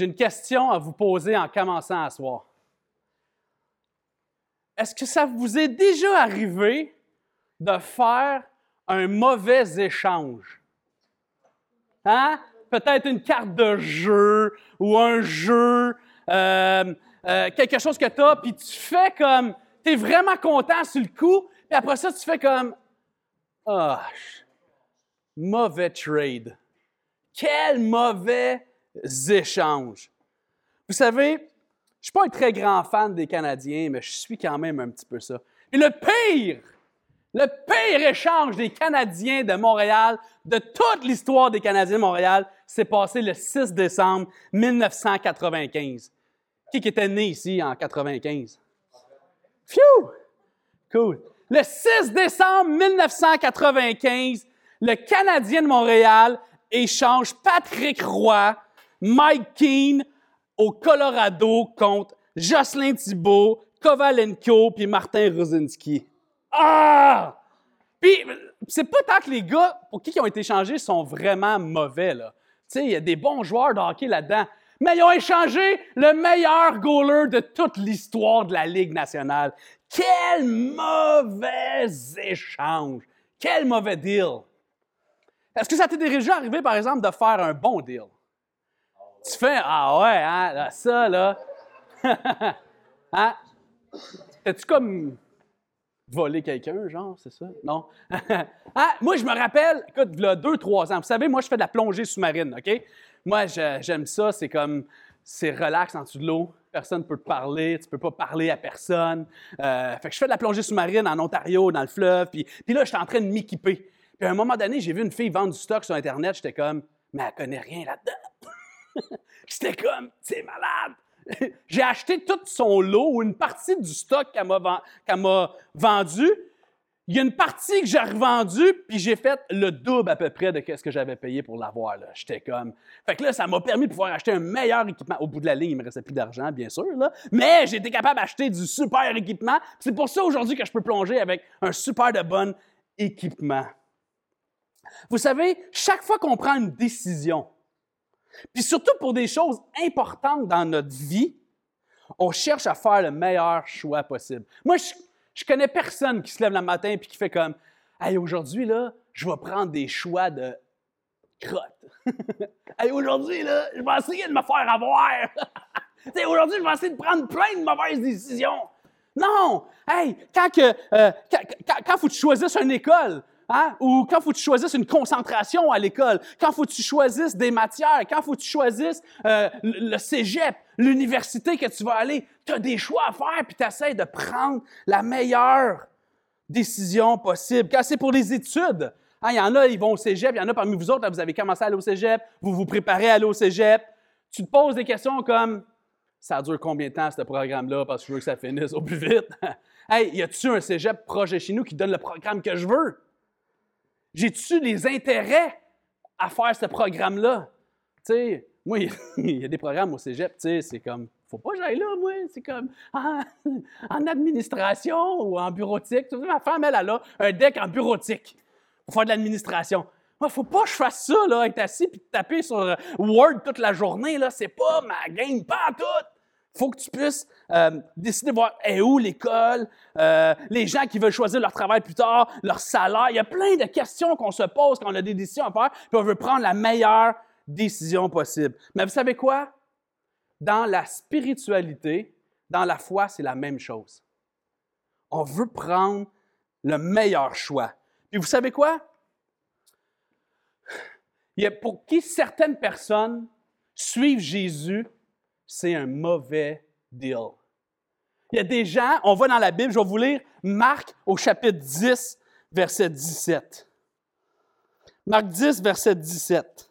J'ai une question à vous poser en commençant à soir. Est-ce que ça vous est déjà arrivé de faire un mauvais échange? Hein? Peut-être une carte de jeu ou un jeu, euh, euh, quelque chose que tu as, puis tu fais comme, tu es vraiment content sur le coup, puis après ça, tu fais comme, ah, mauvais trade. Quel mauvais échange. Vous savez, je ne suis pas un très grand fan des Canadiens, mais je suis quand même un petit peu ça. Et le pire, le pire échange des Canadiens de Montréal, de toute l'histoire des Canadiens de Montréal, s'est passé le 6 décembre 1995. Qui était né ici en 95? Phew! Cool. Le 6 décembre 1995, le Canadien de Montréal échange Patrick Roy, Mike Keane au Colorado contre Jocelyn Thibault, Kovalenko puis Martin Rosinski. Ah! Puis, c'est pas tant que les gars pour qui ils ont été échangés sont vraiment mauvais, là. Tu sais, il y a des bons joueurs de hockey là-dedans. Mais ils ont échangé le meilleur goaler de toute l'histoire de la Ligue nationale. Quel mauvais échange! Quel mauvais deal! Est-ce que ça t'est déjà arrivé, par exemple, de faire un bon deal? Tu fais, ah ouais, hein, ça, là. hein? Es-tu comme voler quelqu'un, genre, c'est ça? Non? ah, moi, je me rappelle, écoute, il y a deux, trois ans, vous savez, moi, je fais de la plongée sous-marine, OK? Moi, j'aime ça, c'est comme, c'est relax en dessous de l'eau, personne ne peut te parler, tu ne peux pas parler à personne. Euh, fait que je fais de la plongée sous-marine en Ontario, dans le fleuve, puis, puis là, j'étais en train de m'équiper. Puis à un moment donné, j'ai vu une fille vendre du stock sur Internet, j'étais comme, mais elle connaît rien là-dedans. j'étais comme, c'est malade. j'ai acheté tout son lot ou une partie du stock qu'elle m'a vendu. Il y a une partie que j'ai revendue, puis j'ai fait le double à peu près de ce que j'avais payé pour l'avoir. J'étais comme. Fait que là, ça m'a permis de pouvoir acheter un meilleur équipement. Au bout de la ligne, il me restait plus d'argent, bien sûr, là. mais été capable d'acheter du super équipement. C'est pour ça aujourd'hui que je peux plonger avec un super de bon équipement. Vous savez, chaque fois qu'on prend une décision, puis surtout pour des choses importantes dans notre vie, on cherche à faire le meilleur choix possible. Moi, je, je connais personne qui se lève le matin et qui fait comme Hey, aujourd'hui, là, je vais prendre des choix de crotte. hey, aujourd'hui, là, je vais essayer de me faire avoir. aujourd'hui, je vais essayer de prendre plein de mauvaises décisions. Non! Hey, quand, que, euh, quand, quand, faut que tu choisisses une école, Hein? Ou quand faut que tu choisisses une concentration à l'école, quand faut que tu choisisses des matières, quand faut que tu choisisses euh, le cégep, l'université que tu vas aller, tu as des choix à faire, puis tu essaies de prendre la meilleure décision possible. Quand c'est pour les études, hein, il y en a, ils vont au cégep, il y en a parmi vous autres, vous avez commencé à aller au cégep, vous vous préparez à aller au cégep. Tu te poses des questions comme ça dure combien de temps ce programme-là parce que je veux que ça finisse au plus vite? hey, y a-tu un cégep projet chez nous qui donne le programme que je veux? J'ai-tu les intérêts à faire ce programme-là? Tu sais, moi, il y a des programmes au cégep, tu sais, c'est comme, faut pas que j'aille là, moi. C'est comme, en, administration ou en bureautique. Ma femme, elle, elle a un deck en bureautique pour faire de l'administration. Moi, faut pas que je fasse ça, là, être assis et taper sur euh, Word toute la journée, là. C'est pas ma game, pas tout faut que tu puisses euh, décider de voir est où l'école, euh, les gens qui veulent choisir leur travail plus tard, leur salaire. Il y a plein de questions qu'on se pose quand on a des décisions à faire, puis on veut prendre la meilleure décision possible. Mais vous savez quoi? Dans la spiritualité, dans la foi, c'est la même chose. On veut prendre le meilleur choix. Et vous savez quoi? Il y a pour qui certaines personnes suivent Jésus c'est un mauvais deal. Il y a des gens, on va dans la Bible, je vais vous lire Marc au chapitre 10, verset 17. Marc 10, verset 17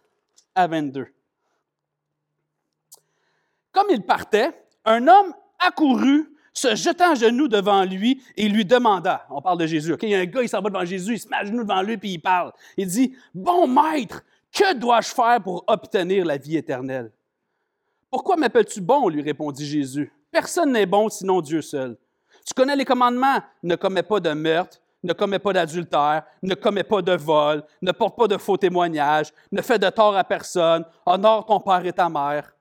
à 22. Comme il partait, un homme accourut, se jeta à genoux devant lui et lui demanda, on parle de Jésus, il y a un gars, il s'en va devant Jésus, il se met à genoux devant lui puis il parle. Il dit, Bon maître, que dois-je faire pour obtenir la vie éternelle? Pourquoi m'appelles-tu bon? lui répondit Jésus. Personne n'est bon sinon Dieu seul. Tu connais les commandements? Ne commets pas de meurtre, ne commets pas d'adultère, ne commets pas de vol, ne porte pas de faux témoignages, ne fais de tort à personne, honore ton père et ta mère.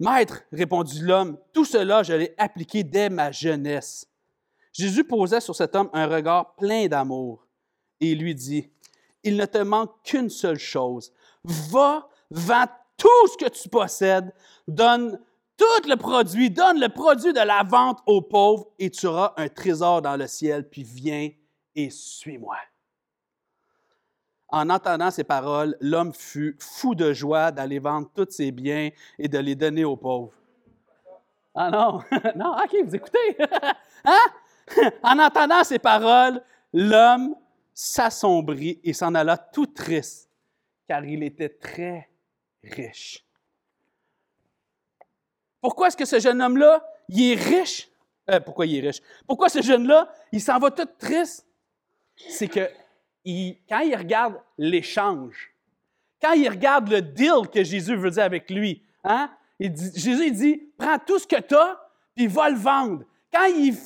Maître, répondit l'homme, tout cela je l'ai appliqué dès ma jeunesse. Jésus posait sur cet homme un regard plein d'amour et lui dit, Il ne te manque qu'une seule chose. Va, vends tout ce que tu possèdes, donne tout le produit, donne le produit de la vente aux pauvres et tu auras un trésor dans le ciel, puis viens et suis-moi. En entendant ces paroles, l'homme fut fou de joie d'aller vendre tous ses biens et de les donner aux pauvres. Ah non, non, ok, vous écoutez. hein? En entendant ces paroles, l'homme s'assombrit et s'en alla tout triste, car il était très riche. Pourquoi est-ce que ce jeune homme-là, il est riche? Euh, pourquoi il est riche? Pourquoi ce jeune-là, il s'en va tout triste? C'est que quand il regarde l'échange, quand il regarde le deal que Jésus veut dire avec lui, hein, Jésus il dit, prends tout ce que tu as, puis va le vendre. Quand il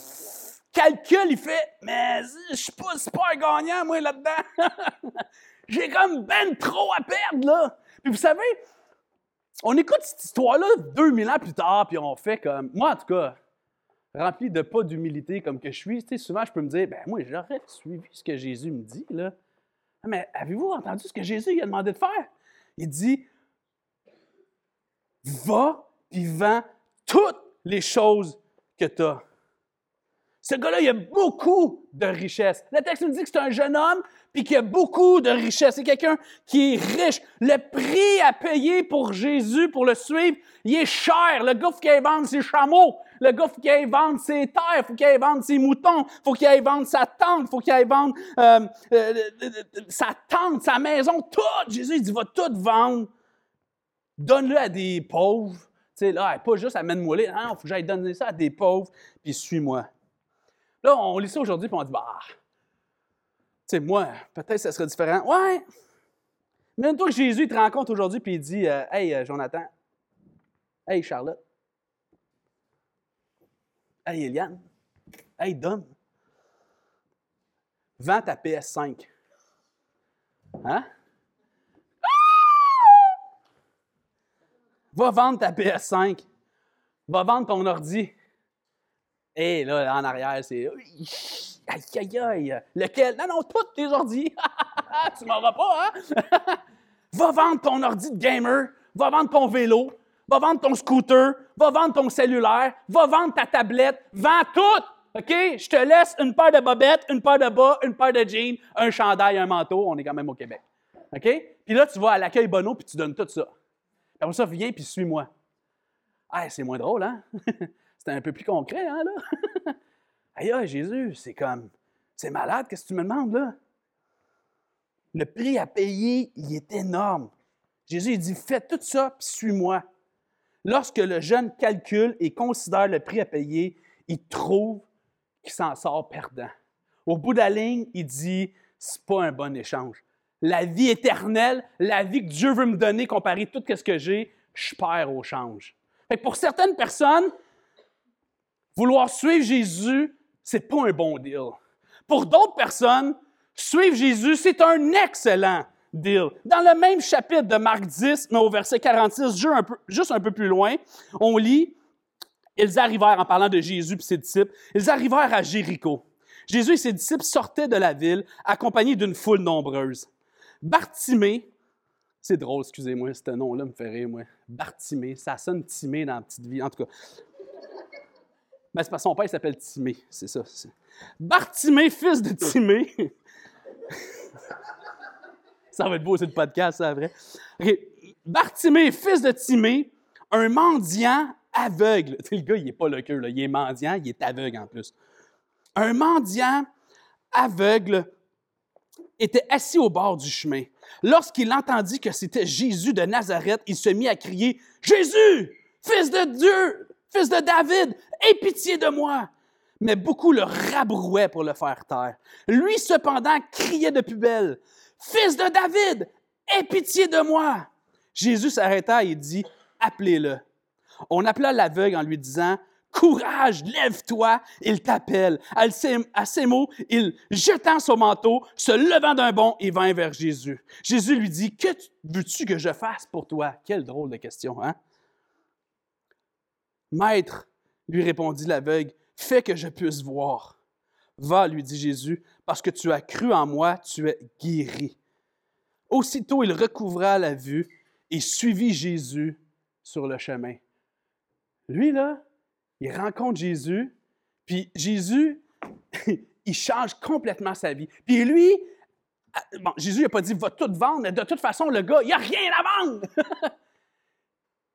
calcule, il fait, mais je suis pas super gagnant, moi, là-dedans. J'ai comme ben trop à perdre, là. Puis vous savez, on écoute cette histoire-là 2000 ans plus tard, puis on fait comme, moi en tout cas, rempli de pas d'humilité comme que je suis, souvent je peux me dire, ben moi j'aurais suivi ce que Jésus me dit, là. Mais avez-vous entendu ce que Jésus a demandé de faire? Il dit, va et vends toutes les choses que tu as. Ce gars-là, il a beaucoup de richesses. Le texte nous dit que c'est un jeune homme, puis qu'il a beaucoup de richesses. C'est quelqu'un qui est riche. Le prix à payer pour Jésus, pour le suivre, il est cher. Le gars, faut qu'il aille vendre ses chameaux. Le gars, faut qu'il aille vendre ses terres. Faut qu'il aille vendre ses moutons. Faut qu'il aille vendre sa tente. Faut qu'il aille vendre euh, euh, euh, sa tente, sa maison, tout. Jésus, il dit, va tout vendre. Donne-le à des pauvres. Tu sais, là, pas juste amène-moi là. il faut que j'aille donner ça à des pauvres, puis suis-moi. Là, on lit ça aujourd'hui, puis on dit, bah, tu sais, moi, peut-être ça serait différent. Ouais. Mais toi que Jésus te rencontre aujourd'hui, puis il dit, euh, Hey, euh, Jonathan. Hey, Charlotte. Hey, Eliane. Hey, Dom. Vends ta PS5. Hein? Va vendre ta PS5. Va vendre ton ordi. Et là, en arrière, c'est. Aïe, aïe, aïe. Lequel? Non, non, tous tes ordi. tu m'en vas pas, hein? va vendre ton ordi de gamer. Va vendre ton vélo. Va vendre ton scooter. Va vendre ton cellulaire. Va vendre ta tablette. Vends tout. OK? Je te laisse une paire de bobettes, une paire de bas, une paire de jeans, un chandail, un manteau. On est quand même au Québec. OK? Puis là, tu vas à l'accueil Bono puis tu donnes tout ça. Après ça, viens puis suis-moi. Ah, c'est moins drôle, hein? C'était un peu plus concret, hein, là? Aïe, Jésus, c'est comme, c'est malade, qu'est-ce que tu me demandes, là? Le prix à payer, il est énorme. Jésus, il dit, fais tout ça, puis suis-moi. Lorsque le jeune calcule et considère le prix à payer, il trouve qu'il s'en sort perdant. Au bout de la ligne, il dit, c'est pas un bon échange. La vie éternelle, la vie que Dieu veut me donner comparé à tout ce que j'ai, je perds au change. pour certaines personnes, Vouloir suivre Jésus, c'est pas un bon deal. Pour d'autres personnes, suivre Jésus, c'est un excellent deal. Dans le même chapitre de Marc 10, mais au verset 46, juste un peu, plus loin, on lit Ils arrivèrent, en parlant de Jésus et ses disciples, ils arrivèrent à Jéricho. Jésus et ses disciples sortaient de la ville, accompagnés d'une foule nombreuse. Bartimée, c'est drôle, excusez-moi, ce nom-là me fait rire, moi. Bartimée, ça sonne timé dans la petite vie. En tout cas, mais c'est que son père s'appelle Timée, c'est ça. Bartimée, fils de Timée. ça va être beau, c'est le podcast, ça, vrai. Bartimée, fils de Timée, un mendiant aveugle. le gars, il n'est pas le cœur, il est mendiant, il est aveugle en plus. Un mendiant aveugle était assis au bord du chemin. Lorsqu'il entendit que c'était Jésus de Nazareth, il se mit à crier Jésus, fils de Dieu, Fils de David, aie pitié de moi. Mais beaucoup le rabrouaient pour le faire taire. Lui, cependant, criait de plus Fils de David, aie pitié de moi. Jésus s'arrêta et dit, Appelez-le. On appela l'aveugle en lui disant, Courage, lève-toi, il t'appelle. À ces mots, il, jetant son manteau, se levant d'un bond, et vint vers Jésus. Jésus lui dit, Que veux-tu que je fasse pour toi? Quelle drôle de question, hein? Maître, lui répondit l'aveugle, fais que je puisse voir. Va, lui dit Jésus, parce que tu as cru en moi, tu es guéri. Aussitôt il recouvra la vue et suivit Jésus sur le chemin. Lui, là, il rencontre Jésus, puis Jésus, il change complètement sa vie. Puis lui, ah, bon, Jésus n'a pas dit va tout vendre, mais de toute façon, le gars, il n'y a rien à vendre.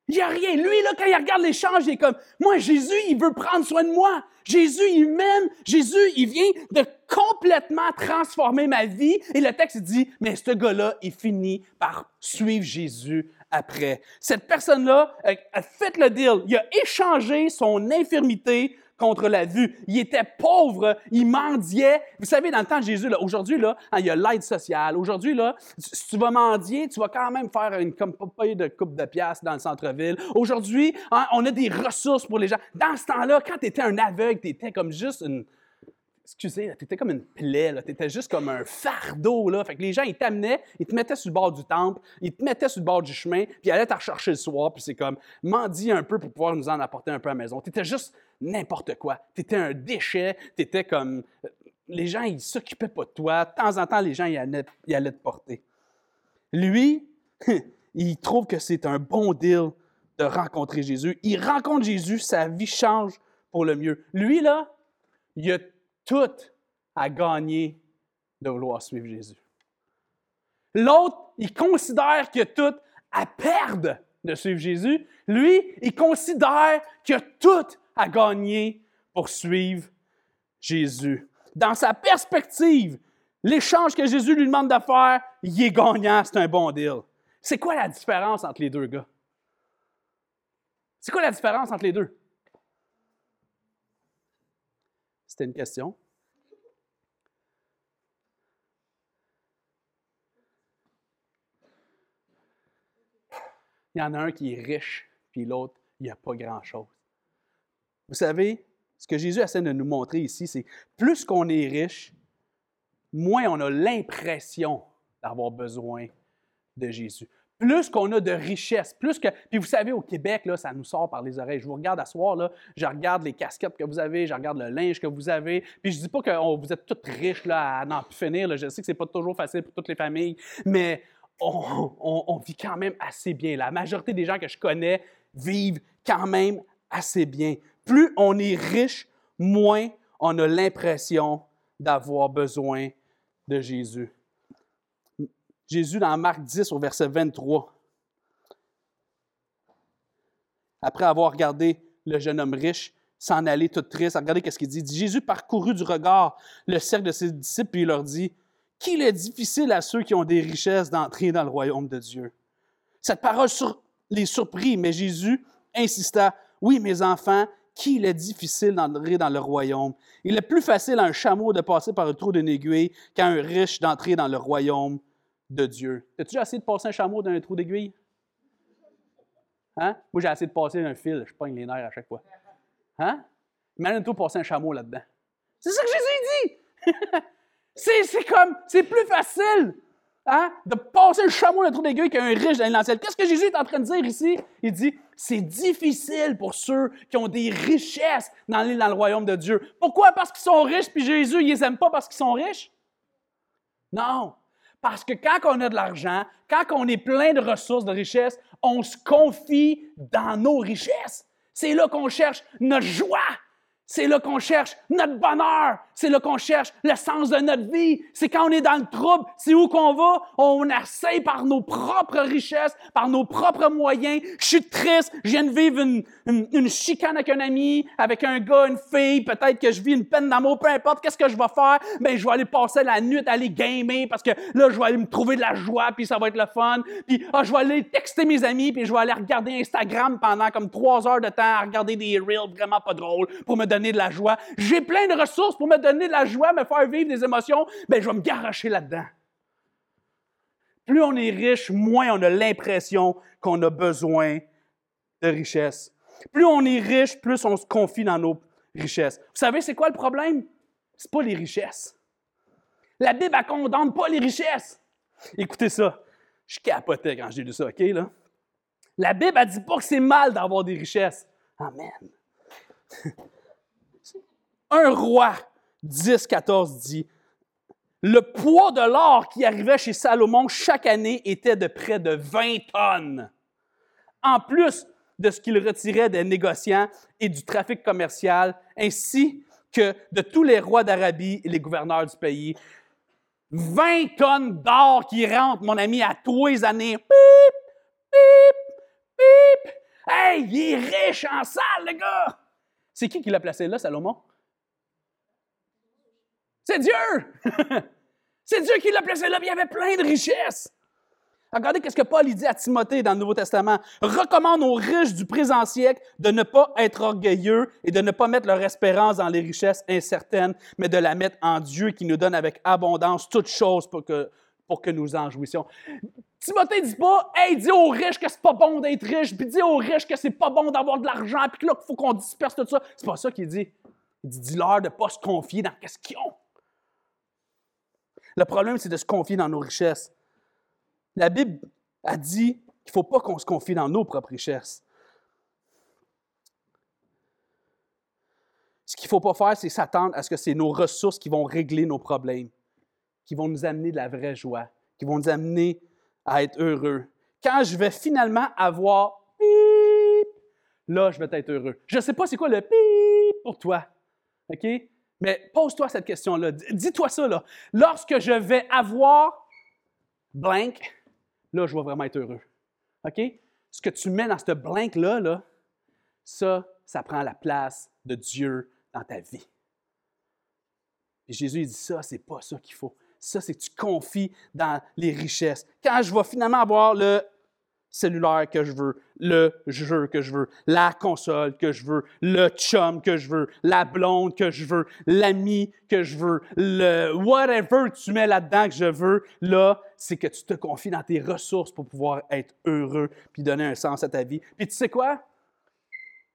il n'y a rien. Lui, là, quand il regarde l'échange, il est comme Moi, Jésus, il veut prendre soin de moi. Jésus, il m'aime. Jésus, il vient de complètement transformer ma vie. Et le texte dit Mais ce gars-là, il finit par suivre Jésus après. Cette personne-là a fait le deal. Il a échangé son infirmité contre la vue. Il était pauvre, il mendiait. Vous savez, dans le temps de Jésus, aujourd'hui, là, hein, il y a l'aide sociale. Aujourd'hui, là, si tu vas mendier, tu vas quand même faire une paye de coupe de pièces dans le centre-ville. Aujourd'hui, hein, on a des ressources pour les gens. Dans ce temps-là, quand tu étais un aveugle, tu étais comme juste une, excusez, tu étais comme une plaie, tu étais juste comme un fardeau. Là. Fait que les gens, ils t'amenaient, ils te mettaient sur le bord du temple, ils te mettaient sur le bord du chemin, puis ils allaient te rechercher le soir, puis c'est comme, mendier un peu pour pouvoir nous en apporter un peu à la maison. Tu étais juste n'importe quoi. Tu étais un déchet, tu étais comme. Les gens, ils s'occupaient pas de toi. De temps en temps, les gens, ils allaient, ils allaient te porter. Lui, il trouve que c'est un bon deal de rencontrer Jésus. Il rencontre Jésus, sa vie change pour le mieux. Lui, là, il a tout à gagner de vouloir suivre Jésus. L'autre, il considère qu'il a tout à perdre de suivre Jésus. Lui, il considère qu'il a tout à gagner pour suivre Jésus. Dans sa perspective, l'échange que Jésus lui demande de faire, il est gagnant, c'est un bon deal. C'est quoi la différence entre les deux gars? C'est quoi la différence entre les deux? C'était une question. Il y en a un qui est riche, puis l'autre, il n'y a pas grand-chose. Vous savez, ce que Jésus essaie de nous montrer ici, c'est plus qu'on est riche, moins on a l'impression d'avoir besoin de Jésus plus qu'on a de richesse, plus que. Puis vous savez, au Québec, là, ça nous sort par les oreilles. Je vous regarde à soir, là, je regarde les casquettes que vous avez, je regarde le linge que vous avez. Puis je dis pas que vous êtes toutes riches là, à n'en plus finir. Je sais que c'est pas toujours facile pour toutes les familles, mais on, vit quand même assez bien. La majorité des gens que je connais vivent quand même assez bien. Plus on est riche, moins on a l'impression d'avoir besoin de Jésus. Jésus, dans Marc 10, au verset 23, après avoir regardé le jeune homme riche s'en aller tout triste, regardez qu'est-ce qu'il dit. Jésus parcourut du regard le cercle de ses disciples et il leur dit Qu'il est difficile à ceux qui ont des richesses d'entrer dans le royaume de Dieu. Cette parole les surprit, mais Jésus insista Oui, mes enfants, qu'il est difficile d'entrer dans le royaume. Il est plus facile à un chameau de passer par un trou d'une aiguille qu'à un riche d'entrer dans le royaume de Dieu. As-tu déjà essayé de passer un chameau dans un trou d'aiguille? Hein? Moi, j'ai essayé de passer un fil, je pogne les nerfs à chaque fois. Hein? Imagine-toi passer un chameau là-dedans. C'est ça que Jésus dit! c'est comme, c'est plus facile hein, de passer un chameau dans un trou d'aiguille qu'un riche dans l'ancienne. Qu'est-ce que Jésus est en train de dire ici? Il dit, c'est difficile pour ceux qui ont des richesses d'aller dans le royaume de Dieu. Pourquoi? Parce qu'ils sont riches, puis Jésus, il les aime pas parce qu'ils sont riches? Non, parce que quand on a de l'argent, quand on est plein de ressources, de richesses, on se confie dans nos richesses. C'est là qu'on cherche notre joie, c'est là qu'on cherche notre bonheur. C'est là qu'on cherche le sens de notre vie. C'est quand on est dans le trouble, c'est où qu'on va? On essaie par nos propres richesses, par nos propres moyens. Je suis triste, je viens de vivre une, chicane avec un ami, avec un gars, une fille. Peut-être que je vis une peine d'amour, peu importe. Qu'est-ce que je vais faire? Ben, je vais aller passer la nuit, aller gamer parce que là, je vais aller me trouver de la joie, puis ça va être le fun. Puis, ah, je vais aller texter mes amis, puis je vais aller regarder Instagram pendant comme trois heures de temps à regarder des reels vraiment pas drôles pour me donner de la joie. J'ai plein de ressources pour me donner de la joie, me faire vivre des émotions. Ben, je vais me garocher là-dedans. Plus on est riche, moins on a l'impression qu'on a besoin de richesse. Plus on est riche, plus on se confie dans nos richesses. Vous savez, c'est quoi le problème? C'est pas les richesses. La Bible, elle condamne pas les richesses. Écoutez ça. Je capotais quand j'ai lu ça, OK, là? La Bible, elle dit pas que c'est mal d'avoir des richesses. Amen. Un roi 10, 14 dit, le poids de l'or qui arrivait chez Salomon chaque année était de près de 20 tonnes. En plus de ce qu'il retirait des négociants et du trafic commercial, ainsi que de tous les rois d'Arabie et les gouverneurs du pays. 20 tonnes d'or qui rentrent, mon ami, à tous les années. Pip, pip, pip. Hey, il est riche en salle, le gars! C'est qui qui l'a placé là, Salomon? C'est Dieu! C'est Dieu qui l'a placé là, il y avait plein de richesses. Regardez ce que Paul dit à Timothée dans le Nouveau Testament. Recommande aux riches du présent siècle de ne pas être orgueilleux et de ne pas mettre leur espérance dans les richesses incertaines, mais de la mettre en Dieu qui nous donne avec abondance toutes choses pour que, nous en jouissions. Timothée dit pas, hey, dis aux riches que c'est pas bon d'être riche, puis dis aux riches que c'est pas bon d'avoir de l'argent, puis que là, qu'il faut qu'on disperse tout ça. C'est pas ça qu'il dit. Il dit, dis-leur de ne pas se confier dans ce qu'ils ont. Le problème, c'est de se confier dans nos richesses. La Bible a dit qu'il ne faut pas qu'on se confie dans nos propres richesses. Ce qu'il ne faut pas faire, c'est s'attendre à ce que c'est nos ressources qui vont régler nos problèmes, qui vont nous amener de la vraie joie, qui vont nous amener à être heureux. Quand je vais finalement avoir pip, là, je vais être heureux. Je ne sais pas c'est quoi le pip pour toi. OK? Mais pose-toi cette question-là. Dis-toi ça. Lorsque je vais avoir blank, là, je vais vraiment être heureux. OK? Ce que tu mets dans ce blank-là, là, ça, ça prend la place de Dieu dans ta vie. Et Jésus il dit ça, c'est pas ça qu'il faut. Ça, c'est que tu confies dans les richesses. Quand je vais finalement avoir le cellulaire que je veux, le jeu que je veux, la console que je veux, le chum que je veux, la blonde que je veux, l'ami que je veux, le whatever tu mets là-dedans que je veux, là, c'est que tu te confies dans tes ressources pour pouvoir être heureux puis donner un sens à ta vie. Puis tu sais quoi?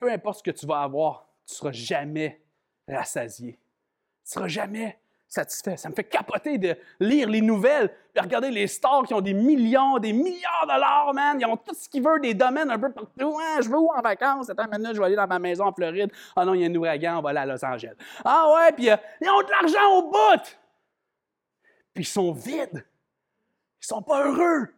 Peu importe ce que tu vas avoir, tu ne seras jamais rassasié. Tu ne seras jamais satisfait. Ça me fait capoter de lire les nouvelles, de regarder les stars qui ont des millions, des milliards de dollars, man. Ils ont tout ce qu'ils veulent, des domaines un peu partout. Hein, je veux où en vacances? Attends maintenant, je vais aller dans ma maison en Floride. Ah non, il y a un ouragan, on va aller à Los Angeles. Ah ouais, puis euh, ils ont de l'argent au bout. Puis ils sont vides. Ils sont pas heureux.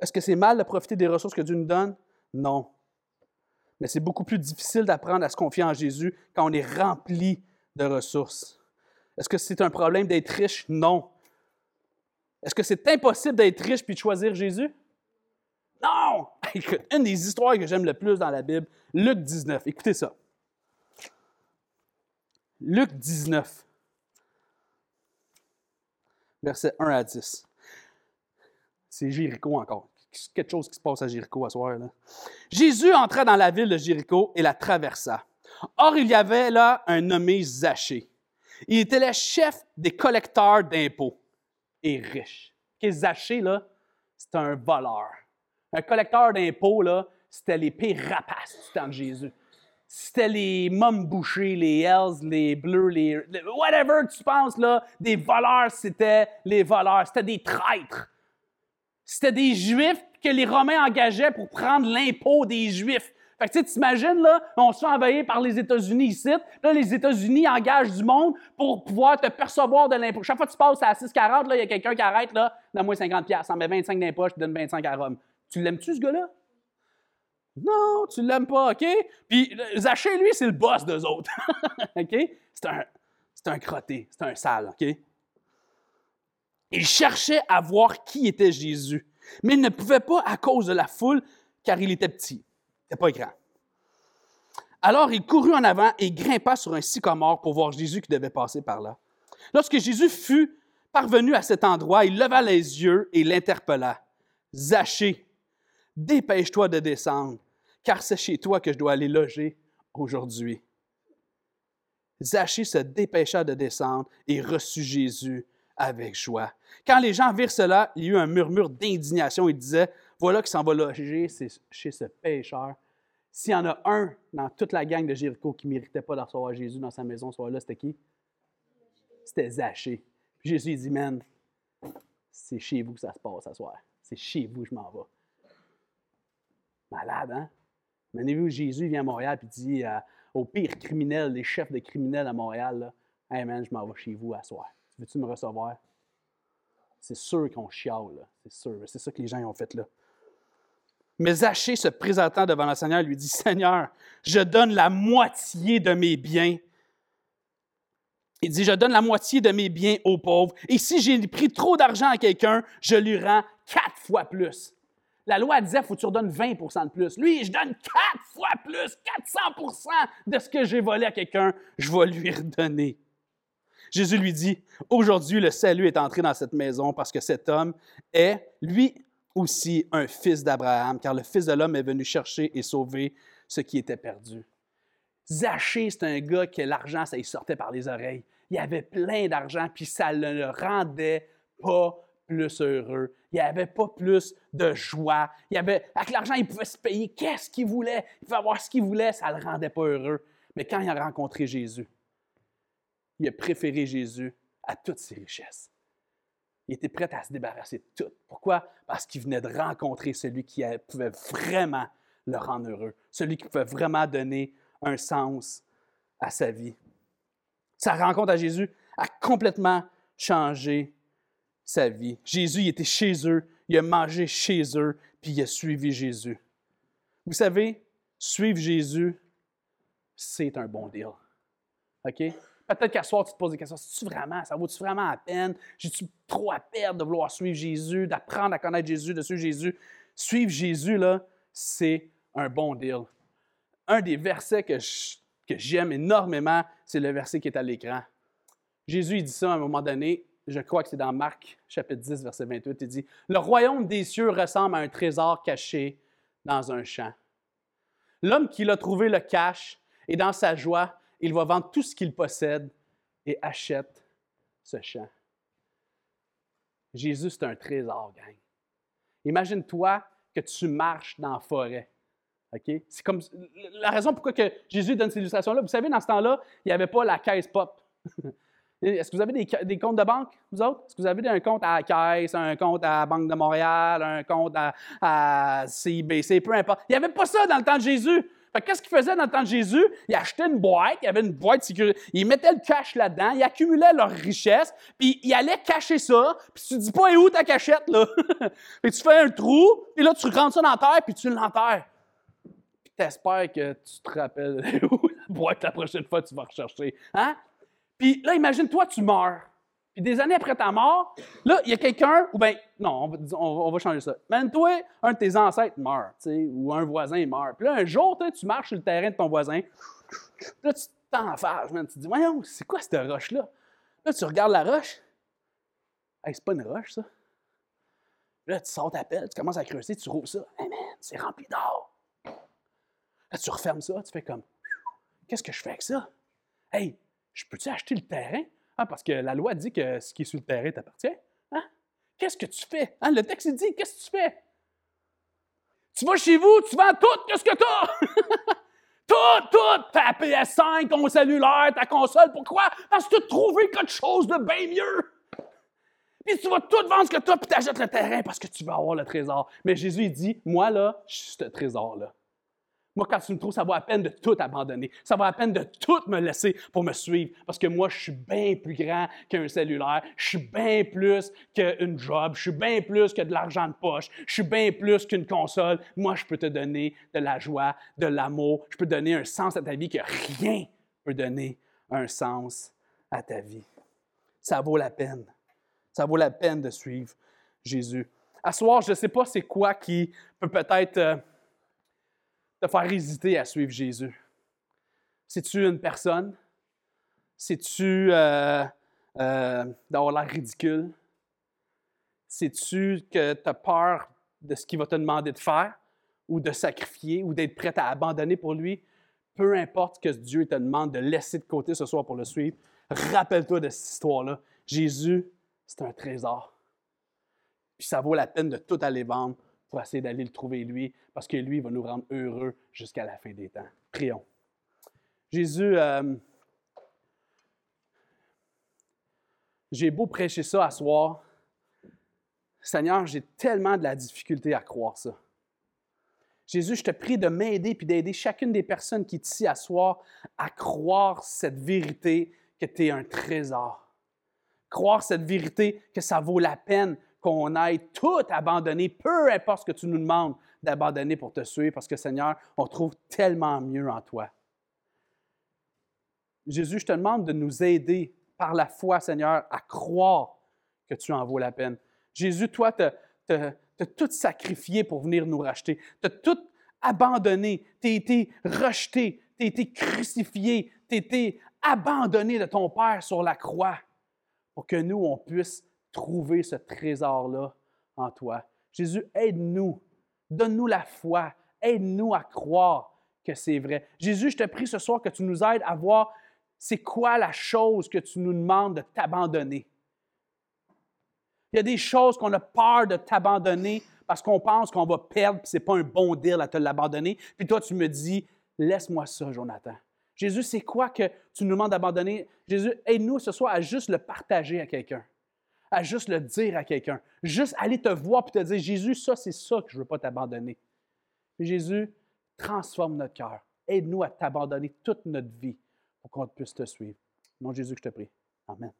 Est-ce que c'est mal de profiter des ressources que Dieu nous donne? Non. Mais c'est beaucoup plus difficile d'apprendre à se confier en Jésus quand on est rempli de ressources. Est-ce que c'est un problème d'être riche? Non. Est-ce que c'est impossible d'être riche puis de choisir Jésus? Non! Une des histoires que j'aime le plus dans la Bible, Luc 19. Écoutez ça. Luc 19, versets 1 à 10. C'est Jéricho encore quelque chose qui se passe à Jéricho à soir. Jésus entra dans la ville de Jéricho et la traversa. Or, il y avait là un nommé Zachée. Il était le chef des collecteurs d'impôts et riche. Okay, Zachée, là, c'était un voleur. Un collecteur d'impôts, là, c'était les pires rapaces du temps de Jésus. C'était les bouchés, les Hells, les Bleus, les, Whatever tu penses, là, des voleurs, c'était les voleurs. C'était des traîtres. C'était des Juifs que les Romains engageaient pour prendre l'impôt des Juifs. Fait que tu t'imagines, là, on se fait envahir par les États-Unis ici. Là, les États-Unis engagent du monde pour pouvoir te percevoir de l'impôt. Chaque fois que tu passes à 6,40, là, il y a quelqu'un qui arrête, là, donne-moi 50 pièces, en met 25 d'impôt, je te donne 25 à Rome. Tu l'aimes-tu, ce gars-là? Non, tu l'aimes pas, OK? Puis Zaché, lui, c'est le boss d'eux autres. OK? C'est un, c'est un crotté, c'est un sale, OK? Il cherchait à voir qui était Jésus, mais il ne pouvait pas à cause de la foule, car il était petit. Il n'était pas grand. Alors il courut en avant et grimpa sur un sycomore pour voir Jésus qui devait passer par là. Lorsque Jésus fut parvenu à cet endroit, il leva les yeux et l'interpella. Zachée, dépêche-toi de descendre, car c'est chez toi que je dois aller loger aujourd'hui. Zachée se dépêcha de descendre et reçut Jésus avec joie. Quand les gens virent cela, il y eut un murmure d'indignation. Ils disaient Voilà qui s'en va loger chez ce pécheur. S'il y en a un dans toute la gang de Jéricho qui ne méritait pas de recevoir Jésus dans sa maison ce soir-là, c'était qui? C'était Zachée. Puis Jésus dit Man, c'est chez vous que ça se passe ce soir. C'est chez vous que je m'en vais. Malade, hein? Imaginez-vous, Jésus vient à Montréal et dit aux pires criminels, les chefs de criminels à Montréal, là, Hey man, je m'en vais chez vous à soir. Veux-tu me recevoir? C'est sûr qu'on chiale. C'est sûr. C'est ça que les gens ont fait là. Mais Zachée, se présentant devant le Seigneur, lui dit Seigneur, je donne la moitié de mes biens. Il dit Je donne la moitié de mes biens aux pauvres. Et si j'ai pris trop d'argent à quelqu'un, je lui rends quatre fois plus. La loi disait, faut que tu redonnes 20% de plus. Lui, je donne quatre fois plus, 400% de ce que j'ai volé à quelqu'un, je vais lui redonner. Jésus lui dit, aujourd'hui le salut est entré dans cette maison parce que cet homme est, lui aussi, un fils d'Abraham, car le Fils de l'homme est venu chercher et sauver ce qui était perdu. Zachée, c'est un gars que l'argent, ça lui sortait par les oreilles. Il avait plein d'argent, puis ça ne le rendait pas plus heureux. Il n'y avait pas plus de joie. Il avait, avec l'argent, il pouvait se payer qu'est-ce qu'il voulait. Il pouvait avoir ce qu'il voulait, ça ne le rendait pas heureux. Mais quand il a rencontré Jésus, il a préféré Jésus à toutes ses richesses. Il était prêt à se débarrasser de tout. Pourquoi? Parce qu'il venait de rencontrer celui qui pouvait vraiment le rendre heureux, celui qui pouvait vraiment donner un sens à sa vie. Sa rencontre à Jésus a complètement changé sa vie. Jésus, il était chez eux, il a mangé chez eux, puis il a suivi Jésus. Vous savez, suivre Jésus, c'est un bon deal. OK? Peut-être qu'à soir, tu te poses des questions. C'est-tu vraiment, ça vaut-tu vraiment la peine? J'ai-tu trop à perdre de vouloir suivre Jésus, d'apprendre à connaître Jésus, de suivre Jésus? Suivre Jésus, là, c'est un bon deal. Un des versets que j'aime énormément, c'est le verset qui est à l'écran. Jésus, il dit ça à un moment donné je crois que c'est dans Marc chapitre 10, verset 28, il dit, Le royaume des cieux ressemble à un trésor caché dans un champ. L'homme qui l'a trouvé le cache et dans sa joie, il va vendre tout ce qu'il possède et achète ce champ. Jésus, c'est un trésor, gang. Imagine-toi que tu marches dans la forêt. OK? C'est comme la raison pourquoi que Jésus donne cette illustration-là. Vous savez, dans ce temps-là, il n'y avait pas la caisse pop. Est-ce que vous avez des, comptes de banque, vous autres? Est-ce que vous avez un compte à la Caisse, un compte à la Banque de Montréal, un compte à, CIBC, peu importe? Il n'y avait pas ça dans le temps de Jésus. Qu'est-ce qu'il faisait dans le temps de Jésus? Il achetait une boîte, il y avait une boîte de sécurité, il mettait le cash là-dedans, il accumulait leur richesse, puis il allait cacher ça, puis tu dis pas où ta cachette, là? puis tu fais un trou, et là, tu rentres ça dans la terre, puis tu l'enterres. Puis t'espères que tu te rappelles où la boîte la prochaine fois tu vas rechercher. Hein? Puis là, imagine-toi, tu meurs. Puis des années après ta mort, là, il y a quelqu'un, ou bien, non, on va, changer ça. Imagine-toi, un de tes ancêtres meurt, ou un voisin meurt. Puis là, un jour, tu marches sur le terrain de ton voisin, là, tu t'enfarges, tu te dis, voyons, c'est quoi cette roche-là? Là, tu regardes la roche. Hey, c'est pas une roche, ça. Là, tu sors ta pelle, tu commences à creuser, tu rouvres ça. Hey man, c'est rempli d'or. Là, tu refermes ça, tu fais comme, qu'est-ce que je fais avec ça? Hey, je peux-tu acheter le terrain? Ah, parce que la loi dit que ce qui est sur le terrain t'appartient. Hein? Qu'est-ce que tu fais? Hein? Le texte dit, qu'est-ce que tu fais? Tu vas chez vous, tu vends tout, qu'est-ce que tu as? tout, tout! Ta PS5, ton cellulaire, ta console. Pourquoi? Parce que tu as trouvé quelque chose de bien mieux. Puis tu vas tout vendre ce que tu as, puis tu achètes le terrain parce que tu veux avoir le trésor. Mais Jésus, il dit, moi, là, je suis ce trésor-là. Moi, quand tu me trouves, ça vaut la peine de tout abandonner. Ça vaut la peine de tout me laisser pour me suivre. Parce que moi, je suis bien plus grand qu'un cellulaire. Je suis bien plus qu'une job. Je suis bien plus que de l'argent de poche. Je suis bien plus qu'une console. Moi, je peux te donner de la joie, de l'amour. Je peux te donner un sens à ta vie que rien peut donner un sens à ta vie. Ça vaut la peine. Ça vaut la peine de suivre Jésus. À soir, je ne sais pas c'est quoi qui peut peut-être... Faire hésiter à suivre Jésus? C'est-tu une personne? C'est-tu euh, euh, d'avoir l'air ridicule? C'est-tu que tu as peur de ce qu'il va te demander de faire ou de sacrifier ou d'être prêt à abandonner pour lui? Peu importe que Dieu te demande de laisser de côté ce soir pour le suivre, rappelle-toi de cette histoire-là. Jésus, c'est un trésor. Puis ça vaut la peine de tout aller vendre pour essayer d'aller le trouver lui, parce que lui va nous rendre heureux jusqu'à la fin des temps. Prions. Jésus, euh, j'ai beau prêcher ça à soir, Seigneur, j'ai tellement de la difficulté à croire ça. Jésus, je te prie de m'aider puis d'aider chacune des personnes qui t'y assoient à croire cette vérité que tu es un trésor. Croire cette vérité que ça vaut la peine qu'on aille tout abandonner, peu importe ce que tu nous demandes d'abandonner pour te suivre, parce que Seigneur, on trouve tellement mieux en toi. Jésus, je te demande de nous aider par la foi, Seigneur, à croire que tu en vaux la peine. Jésus, toi, tu as, tout sacrifié pour venir nous racheter. Tu as tout abandonné. Tu as été rejeté. Tu as été crucifié. Tu as été abandonné de ton Père sur la croix pour que nous, on puisse trouver ce trésor-là en toi. Jésus, aide-nous. Donne-nous la foi. Aide-nous à croire que c'est vrai. Jésus, je te prie ce soir que tu nous aides à voir c'est quoi la chose que tu nous demandes de t'abandonner. Il y a des choses qu'on a peur de t'abandonner parce qu'on pense qu'on va perdre, puis ce n'est pas un bon deal à te l'abandonner. Puis toi, tu me dis, laisse-moi ça, Jonathan. Jésus, c'est quoi que tu nous demandes d'abandonner? Jésus, aide-nous ce soir à juste le partager à quelqu'un, à juste le dire à quelqu'un, juste aller te voir et te dire, Jésus, ça, c'est ça que je ne veux pas t'abandonner. Jésus, transforme notre cœur. Aide-nous à t'abandonner toute notre vie pour qu'on puisse te suivre. Mon Jésus, je te prie. Amen.